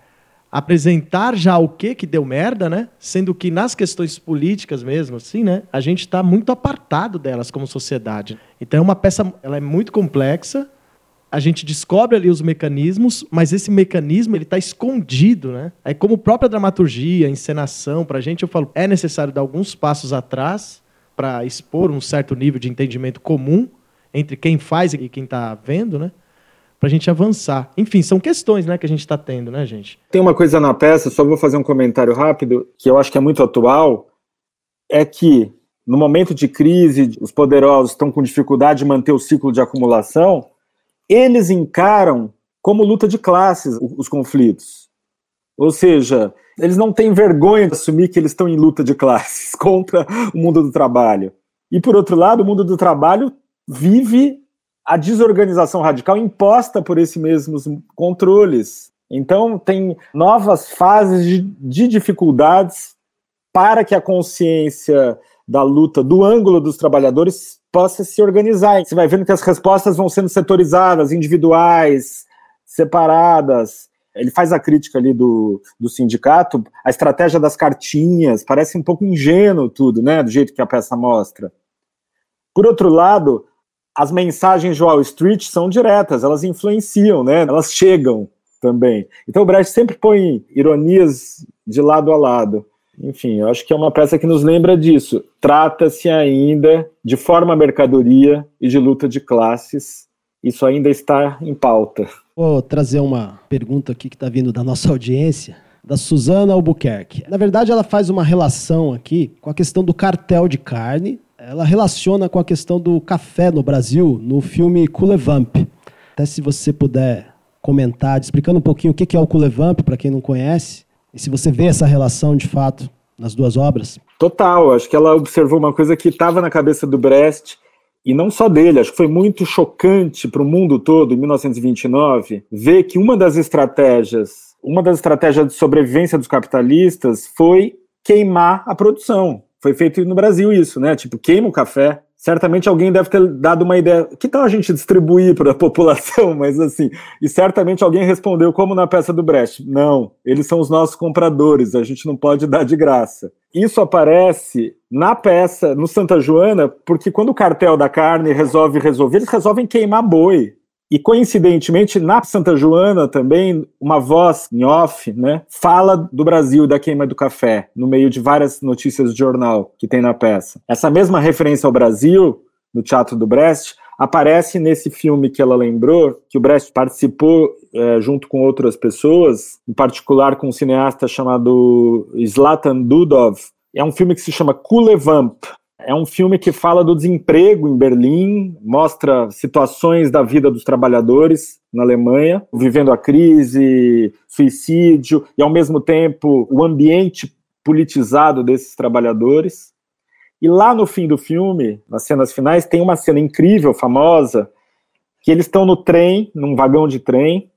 apresentar já o que que deu merda, né? Sendo que nas questões políticas mesmo, assim, né? A gente está muito apartado delas como sociedade. Então é uma peça, ela é muito complexa. A gente descobre ali os mecanismos, mas esse mecanismo ele está escondido, né? É como própria dramaturgia, encenação, para a gente eu falo, é necessário dar alguns passos atrás para expor um certo nível de entendimento comum entre quem faz e quem está vendo, né? Para a gente avançar. Enfim, são questões né, que a gente está tendo, né, gente? Tem uma coisa na peça, só vou fazer um comentário rápido, que eu acho que é muito atual, é que no momento de crise, os poderosos estão com dificuldade de manter o ciclo de acumulação, eles encaram como luta de classes os conflitos. Ou seja, eles não têm vergonha de assumir que eles estão em luta de classes *laughs* contra o mundo do trabalho. E, por outro lado, o mundo do trabalho vive a desorganização radical imposta por esses mesmos controles. Então, tem novas fases de, de dificuldades para que a consciência da luta do ângulo dos trabalhadores possa se organizar. Você vai vendo que as respostas vão sendo setorizadas, individuais, separadas. Ele faz a crítica ali do, do sindicato, a estratégia das cartinhas, parece um pouco ingênuo tudo, né, do jeito que a peça mostra. Por outro lado, as mensagens de Wall Street são diretas, elas influenciam, né, elas chegam também. Então o Brecht sempre põe ironias de lado a lado. Enfim, eu acho que é uma peça que nos lembra disso. Trata-se ainda de forma mercadoria e de luta de classes. Isso ainda está em pauta. Vou trazer uma pergunta aqui que está vindo da nossa *laughs* audiência, da Suzana Albuquerque. Na verdade, ela faz uma relação aqui com a questão do cartel de carne. Ela relaciona com a questão do café no Brasil no filme Culevamp. Até se você puder comentar, explicando um pouquinho o que é o Culevamp, para quem não conhece, e se você vê essa relação de fato nas duas obras? Total, acho que ela observou uma coisa que estava na cabeça do Brecht, e não só dele, acho que foi muito chocante para o mundo todo, em 1929, ver que uma das estratégias, uma das estratégias de sobrevivência dos capitalistas foi queimar a produção. Foi feito no Brasil isso, né? Tipo, queima o café, certamente alguém deve ter dado uma ideia. Que tal a gente distribuir para a *laughs* população? Mas assim, e certamente alguém respondeu, como na peça do Brecht: não, eles são os nossos compradores, a gente não pode dar de graça. Isso aparece na peça, no Santa Joana, porque quando o cartel da carne resolve resolver, eles resolvem queimar boi. E coincidentemente, na Santa Joana também, uma voz em off, né, fala do Brasil, da queima do café, no meio de várias notícias de jornal que tem na peça. Essa mesma referência ao Brasil, no Teatro do Brest, aparece nesse filme que ela lembrou, que o Brecht participou é, junto com outras pessoas, em particular com um cineasta chamado Zlatan Dudov. É um filme que se chama Kulevamp, é um filme que fala do desemprego em Berlim, mostra situações da vida dos trabalhadores na Alemanha, vivendo a crise, suicídio e, ao mesmo tempo, o ambiente politizado desses trabalhadores. E lá no fim do filme, nas cenas finais, tem uma cena incrível, famosa, que eles estão no trem, num vagão de trem,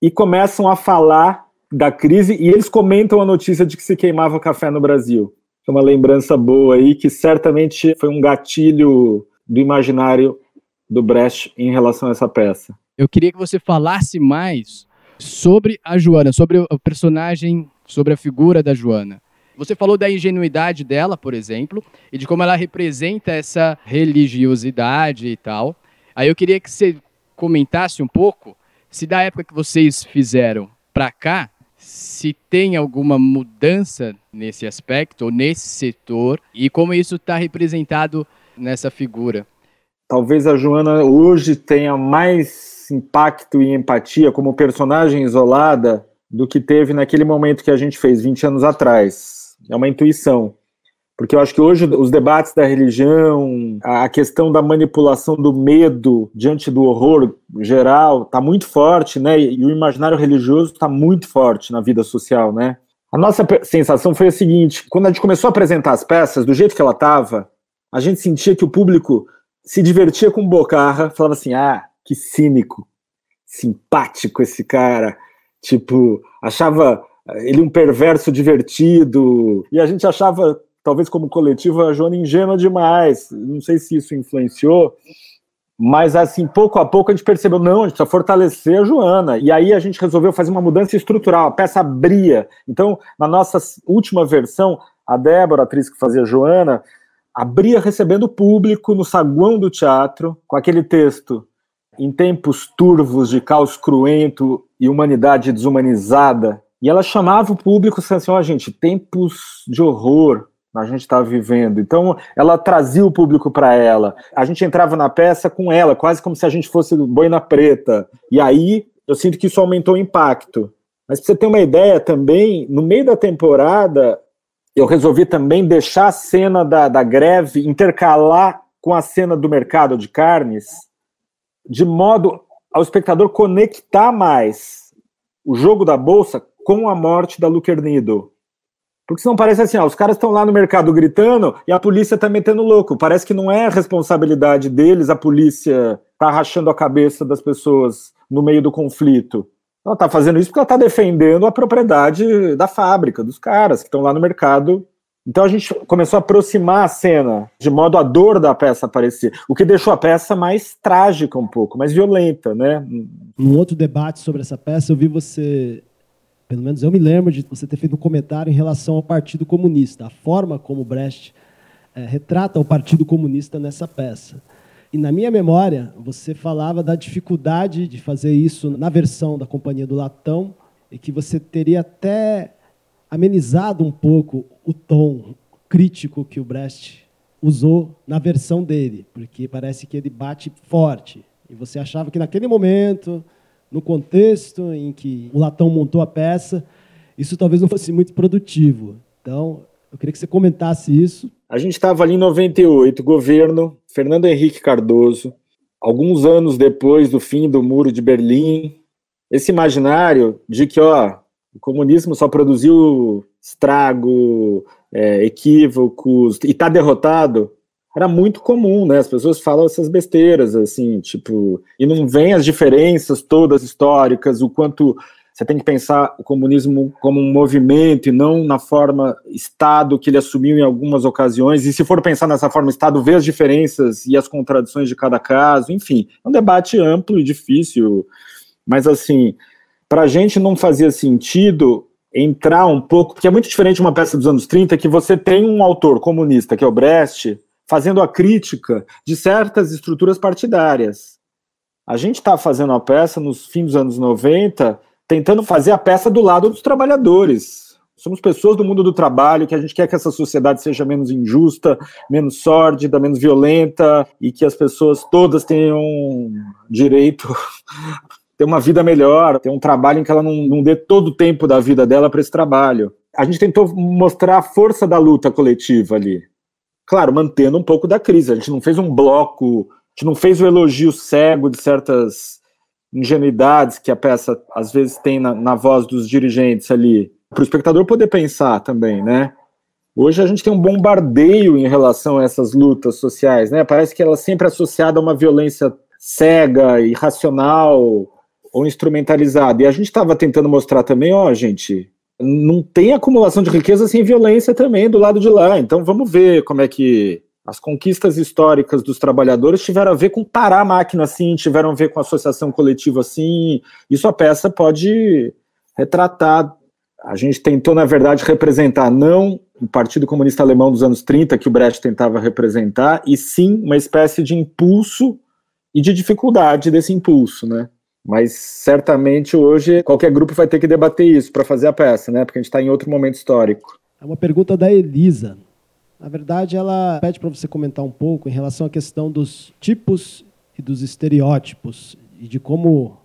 e começam a falar da crise, e eles comentam a notícia de que se queimava café no Brasil é uma lembrança boa aí, que certamente foi um gatilho do imaginário do Brecht em relação a essa peça. Eu queria que você falasse mais sobre a Joana, sobre o personagem, sobre a figura da Joana. Você falou da ingenuidade dela, por exemplo, e de como ela representa essa religiosidade e tal. Aí eu queria que você comentasse um pouco se da época que vocês fizeram para cá, se tem alguma mudança nesse aspecto, ou nesse setor, e como isso está representado nessa figura. Talvez a Joana hoje tenha mais impacto e empatia como personagem isolada do que teve naquele momento que a gente fez 20 anos atrás. É uma intuição. Porque eu acho que hoje os debates da religião, a questão da manipulação do medo diante do horror geral está muito forte, né? E o imaginário religioso está muito forte na vida social, né? A nossa sensação foi a seguinte: quando a gente começou a apresentar as peças do jeito que ela estava, a gente sentia que o público se divertia com Bocarra, falava assim: ah, que cínico, simpático esse cara, tipo, achava ele um perverso divertido, e a gente achava talvez como coletivo, a Joana ingênua demais. Não sei se isso influenciou, mas assim, pouco a pouco a gente percebeu, não, a gente precisa fortalecer a Joana. E aí a gente resolveu fazer uma mudança estrutural, a peça abria. Então, na nossa última versão, a Débora, a atriz que fazia a Joana, abria recebendo o público no saguão do teatro, com aquele texto em tempos turvos de caos cruento e humanidade desumanizada. E ela chamava o público assim, ó, oh, gente, tempos de horror, a gente estava vivendo. Então, ela trazia o público para ela. A gente entrava na peça com ela, quase como se a gente fosse boina preta. E aí, eu sinto que isso aumentou o impacto. Mas para você ter uma ideia também, no meio da temporada, eu resolvi também deixar a cena da, da greve intercalar com a cena do mercado de carnes, de modo ao espectador conectar mais o jogo da bolsa com a morte da Lucernido. Porque senão parece assim, ó, os caras estão lá no mercado gritando e a polícia tá metendo louco. Parece que não é responsabilidade deles, a polícia tá rachando a cabeça das pessoas no meio do conflito. Ela está fazendo isso porque ela está defendendo a propriedade da fábrica, dos caras que estão lá no mercado. Então a gente começou a aproximar a cena, de modo a dor da peça aparecer, o que deixou a peça mais trágica um pouco, mais violenta, né? Num outro debate sobre essa peça, eu vi você, pelo menos eu me lembro de você ter feito um comentário em relação ao Partido Comunista, a forma como Brecht é, retrata o Partido Comunista nessa peça. E na minha memória, você falava da dificuldade de fazer isso na versão da Companhia do Latão e que você teria até amenizado um pouco o tom crítico que o Brecht usou na versão dele, porque parece que ele bate forte. E você achava que naquele momento, no contexto em que o Latão montou a peça, isso talvez não fosse muito produtivo. Então, eu queria que você comentasse isso. A gente estava ali em 98, governo Fernando Henrique Cardoso, alguns anos depois do fim do Muro de Berlim, esse imaginário de que ó, o comunismo só produziu estrago, é, equívocos e está derrotado, era muito comum, né? As pessoas falam essas besteiras, assim, tipo, e não vem as diferenças todas históricas, o quanto você tem que pensar o comunismo como um movimento e não na forma Estado que ele assumiu em algumas ocasiões. E se for pensar nessa forma Estado, ver as diferenças e as contradições de cada caso, enfim, é um debate amplo e difícil. Mas, assim, para a gente não fazia sentido entrar um pouco, porque é muito diferente uma peça dos anos 30 que você tem um autor comunista, que é o Brecht, fazendo a crítica de certas estruturas partidárias. A gente está fazendo a peça nos fins dos anos 90 tentando fazer a peça do lado dos trabalhadores. Somos pessoas do mundo do trabalho que a gente quer que essa sociedade seja menos injusta, menos sórdida, menos violenta e que as pessoas todas tenham direito *laughs* ter uma vida melhor, ter um trabalho em que ela não, não dê todo o tempo da vida dela para esse trabalho. A gente tentou mostrar a força da luta coletiva ali. Claro, mantendo um pouco da crise. A gente não fez um bloco, a gente não fez o elogio cego de certas ingenuidades que a peça às vezes tem na, na voz dos dirigentes ali, para o espectador poder pensar também, né? Hoje a gente tem um bombardeio em relação a essas lutas sociais, né? Parece que ela é sempre associada a uma violência cega, irracional ou instrumentalizada. E a gente estava tentando mostrar também, ó, gente, não tem acumulação de riqueza sem violência também do lado de lá. Então vamos ver como é que as conquistas históricas dos trabalhadores tiveram a ver com parar a máquina assim, tiveram a ver com associação coletiva assim. Isso a peça pode retratar. A gente tentou, na verdade, representar não o Partido Comunista Alemão dos anos 30, que o Brecht tentava representar, e sim uma espécie de impulso e de dificuldade desse impulso, né? Mas certamente hoje qualquer grupo vai ter que debater isso para fazer a peça, né? Porque a gente está em outro momento histórico. É uma pergunta da Elisa. Na verdade, ela pede para você comentar um pouco em relação à questão dos tipos e dos estereótipos e de como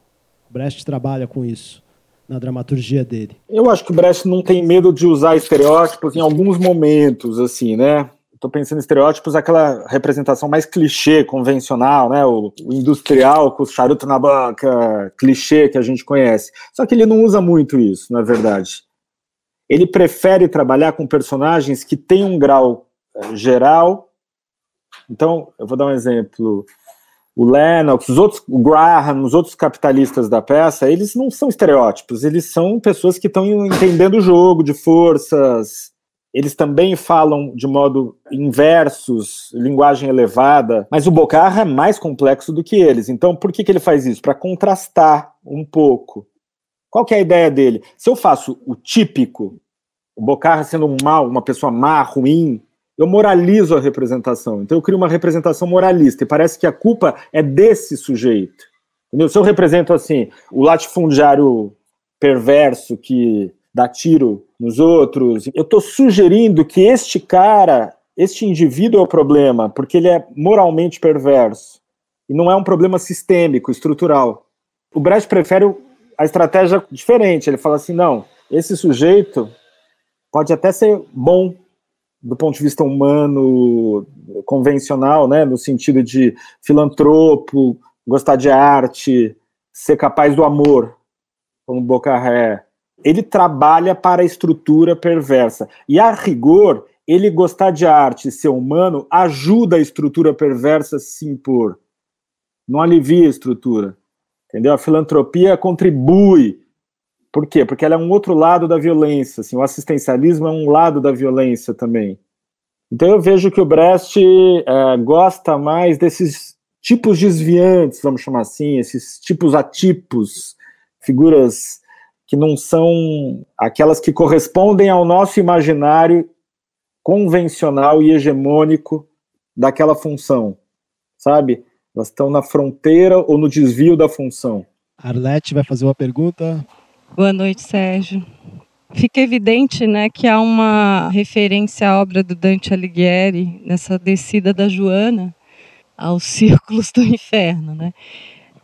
Brecht trabalha com isso na dramaturgia dele. Eu acho que o Brecht não tem medo de usar estereótipos em alguns momentos, assim, né? Estou pensando em estereótipos, aquela representação mais clichê, convencional, né? O, industrial com o charuto na boca, clichê que a gente conhece. Só que ele não usa muito isso, na verdade. Ele prefere trabalhar com personagens que têm um grau geral. Então, eu vou dar um exemplo. O Lennox, os outros, o Graham, os outros capitalistas da peça, eles não são estereótipos, eles são pessoas que estão entendendo o jogo de forças. Eles também falam de modo inversos, linguagem elevada, mas o Bocarra é mais complexo do que eles. Então, por que, que ele faz isso? Para contrastar um pouco. Qual que é a ideia dele? Se eu faço o típico, o Bocarra sendo um mal, uma pessoa má, ruim, eu moralizo a representação. Então eu crio uma representação moralista e parece que a culpa é desse sujeito. Entendeu? Se eu represento assim o latifundiário perverso que dá tiro nos outros, eu estou sugerindo que este cara, este indivíduo é o problema, porque ele é moralmente perverso. E não é um problema sistêmico, estrutural. O Brecht prefere a estratégia diferente. Ele fala assim: não, esse sujeito pode até ser bom do ponto de vista humano convencional, né, no sentido de filantropo, gostar de arte, ser capaz do amor, como Bocarré, ele trabalha para a estrutura perversa. E a rigor, ele gostar de arte, ser humano, ajuda a estrutura perversa a se impor. Não alivia a estrutura. Entendeu? A filantropia contribui Por quê? Porque ela é um outro lado da violência. Assim, o assistencialismo é um lado da violência também. Então eu vejo que o Brecht é, gosta mais desses tipos desviantes, vamos chamar assim, esses tipos atipos, figuras que não são aquelas que correspondem ao nosso imaginário convencional e hegemônico daquela função, sabe? Elas estão na fronteira ou no desvio da função. Arlete vai fazer uma pergunta. Boa noite, Sérgio. Fica evidente né, que há uma referência à obra do Dante Alighieri nessa descida da Joana aos *laughs* círculos do inferno. Né?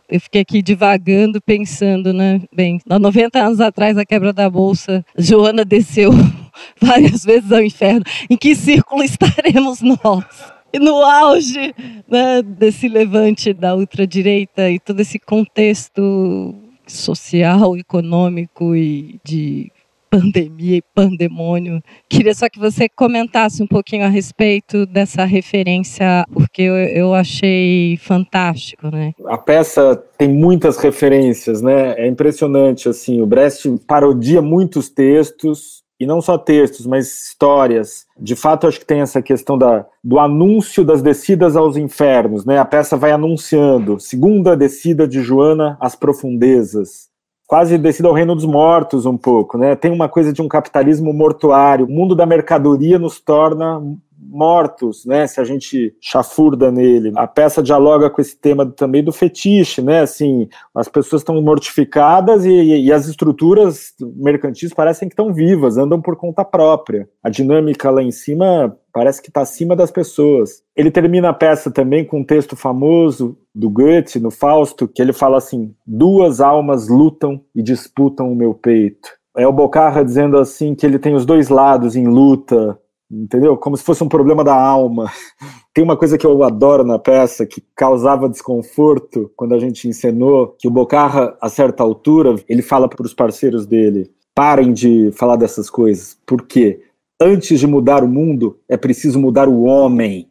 Eu fiquei aqui divagando, pensando, né? Bem, há 90 anos atrás, a quebra da bolsa, Joana desceu *laughs* várias vezes ao inferno. Em que círculo estaremos *laughs* nós? E no auge né, desse levante da ultradireita e todo esse contexto social, econômico e de pandemia e pandemônio. Queria só que você comentasse um pouquinho a respeito dessa referência, porque eu, eu achei fantástico, né? A peça tem muitas referências, né? É impressionante, assim, o Brecht parodia muitos textos, e não só textos, mas histórias. De fato, acho que tem essa questão da, do anúncio das descidas aos infernos, né? A peça vai anunciando, segunda descida de Joana às profundezas, quase descida ao reino dos mortos um pouco, né? Tem uma coisa de um capitalismo mortuário. O mundo da mercadoria nos torna mortos, né? Se a gente chafurda nele. A peça dialoga com esse tema também do fetiche, né? Assim, as pessoas estão mortificadas e, e, as estruturas mercantis parecem que estão vivas, andam por conta própria. A dinâmica lá em cima parece que está acima das pessoas. Ele termina a peça também com um texto famoso do Goethe, no Fausto, que ele fala assim: duas almas lutam e disputam o meu peito. É o Bocarra dizendo assim que ele tem os dois lados em luta, entendeu? Como se fosse um problema da alma. *laughs* Tem uma coisa que eu adoro na peça, que causava desconforto quando a gente encenou, que o Bocarra, a certa altura, ele fala para os parceiros dele, parem de falar dessas coisas, porque antes de mudar o mundo, é preciso mudar o homem.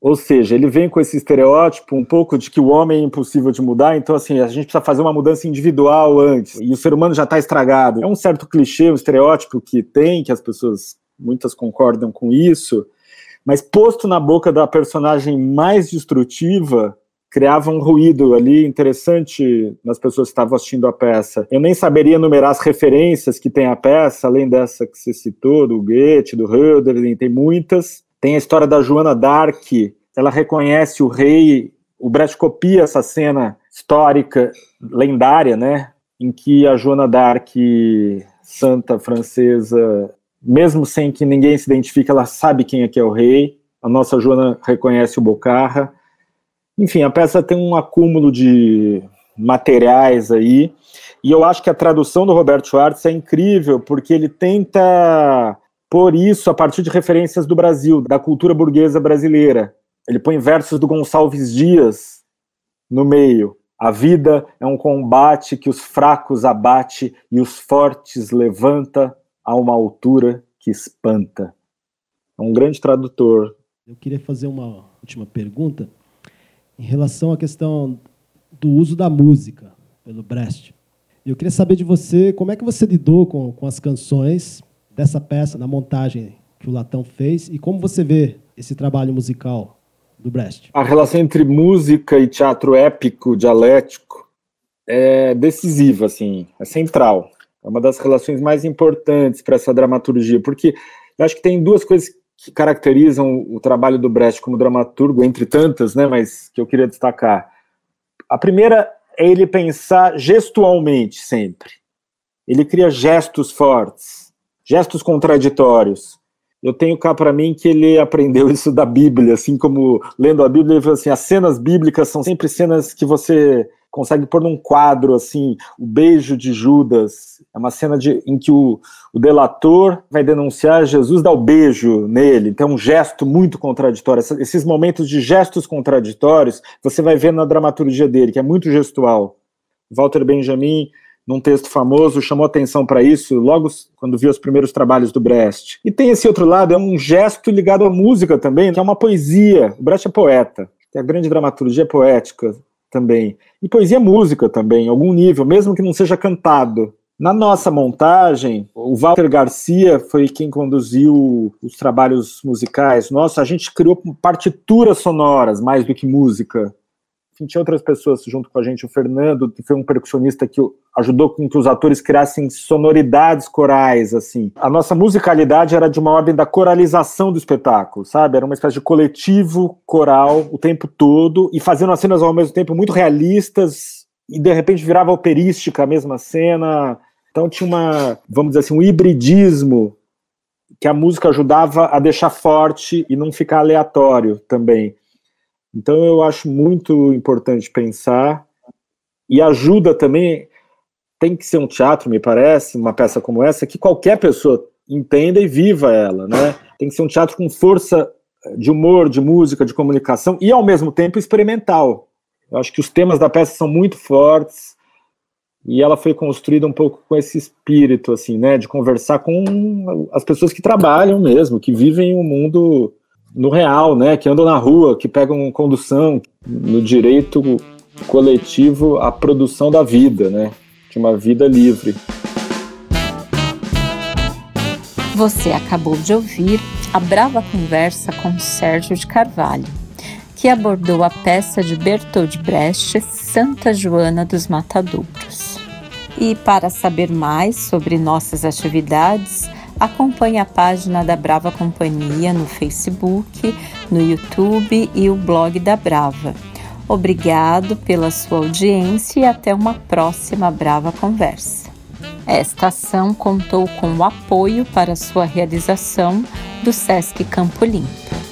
Ou seja, ele vem com esse estereótipo um pouco de que o homem é impossível de mudar, então assim, a gente precisa fazer uma mudança individual antes, e o ser humano já está estragado. É um certo clichê, um estereótipo que tem, que as pessoas muitas concordam com isso, mas posto na boca da personagem mais destrutiva, criava um ruído ali interessante nas pessoas que estavam assistindo a peça. Eu nem saberia enumerar as referências que tem a peça, além dessa que você citou, do Goethe, do Hölderlin, tem muitas. Tem a história da Joana d'Arc, ela reconhece o rei, o Brecht copia essa cena histórica, lendária, né, em que a Joana d'Arc, santa francesa, mesmo sem que ninguém se identifique, ela sabe quem é que é o rei. A nossa Joana reconhece o Bocarra. Enfim, a peça tem um acúmulo de materiais aí. E eu acho que a tradução do Roberto Schwartz é incrível, porque ele tenta pôr isso a partir de referências do Brasil, da cultura burguesa brasileira. Ele põe versos do Gonçalves Dias no meio. A vida é um combate que os fracos abate e os fortes levanta a uma altura que espanta. É um grande tradutor. Eu queria fazer uma última pergunta em relação à questão do uso da música pelo Brecht. Eu queria saber de você como é que você lidou com, com as canções dessa peça na montagem que o Latão fez e como você vê esse trabalho musical do Brecht. A relação entre música e teatro épico, dialético, é decisiva, assim, é central. É uma das relações mais importantes para essa dramaturgia, porque eu acho que tem duas coisas que caracterizam o trabalho do Brecht como dramaturgo, entre tantas, né, mas que eu queria destacar. A primeira é ele pensar gestualmente sempre. Ele cria gestos fortes, gestos contraditórios. Eu tenho cá para mim que ele aprendeu isso da Bíblia, assim como lendo a Bíblia, ele falou assim: as cenas bíblicas são sempre cenas que você consegue pôr num quadro assim o beijo de Judas. É uma cena de, em que o, o delator vai denunciar Jesus, dá o beijo nele. Então é um gesto muito contraditório. Esses momentos de gestos contraditórios você vai ver na dramaturgia dele, que é muito gestual. Walter Benjamin, num texto famoso, chamou atenção para isso logo quando viu os primeiros trabalhos do Brecht. E tem esse outro lado, é um gesto ligado à música também, que é uma poesia. O Brecht é poeta. A grande dramaturgia é poética também. E poesia é música também, em algum nível, mesmo que não seja cantado. Na nossa montagem, o Walter Garcia foi quem conduziu os trabalhos musicais. Nossa, a gente criou partituras sonoras mais do que música. Enfim, tinha outras pessoas junto com a gente. O Fernando, que foi um percussionista que ajudou com que os atores criassem sonoridades corais, assim. A nossa musicalidade era de uma ordem da coralização do espetáculo, sabe? Era uma espécie de coletivo coral o tempo todo e fazendo as cenas ao mesmo tempo muito realistas e de repente virava operística a mesma cena então tinha uma, vamos dizer assim, um hibridismo que a música ajudava a deixar forte e não ficar aleatório também. Então eu acho muito importante pensar e ajuda também. Tem que ser um teatro, me parece, uma peça como essa, que qualquer pessoa entenda e viva ela, né? Tem que ser um teatro com força de humor, de música, de comunicação e ao mesmo tempo experimental. Eu acho que os temas da peça são muito fortes e ela foi construída um pouco com esse espírito, assim, né, de conversar com as pessoas que trabalham mesmo, que vivem o um mundo no real, né, que andam na rua, que pegam condução no direito coletivo à produção da vida, né, de uma vida livre. Você acabou de ouvir a brava conversa com Sérgio de Carvalho, que abordou a peça de Bertold Brecht, Santa Joana dos Matadouros. E para saber mais sobre nossas atividades, acompanhe a página da Brava Companhia no Facebook, no YouTube e o blog da Brava. Obrigado pela sua audiência e até uma próxima Brava Conversa. Esta ação contou com o apoio para sua realização do SESC Campo Limpo.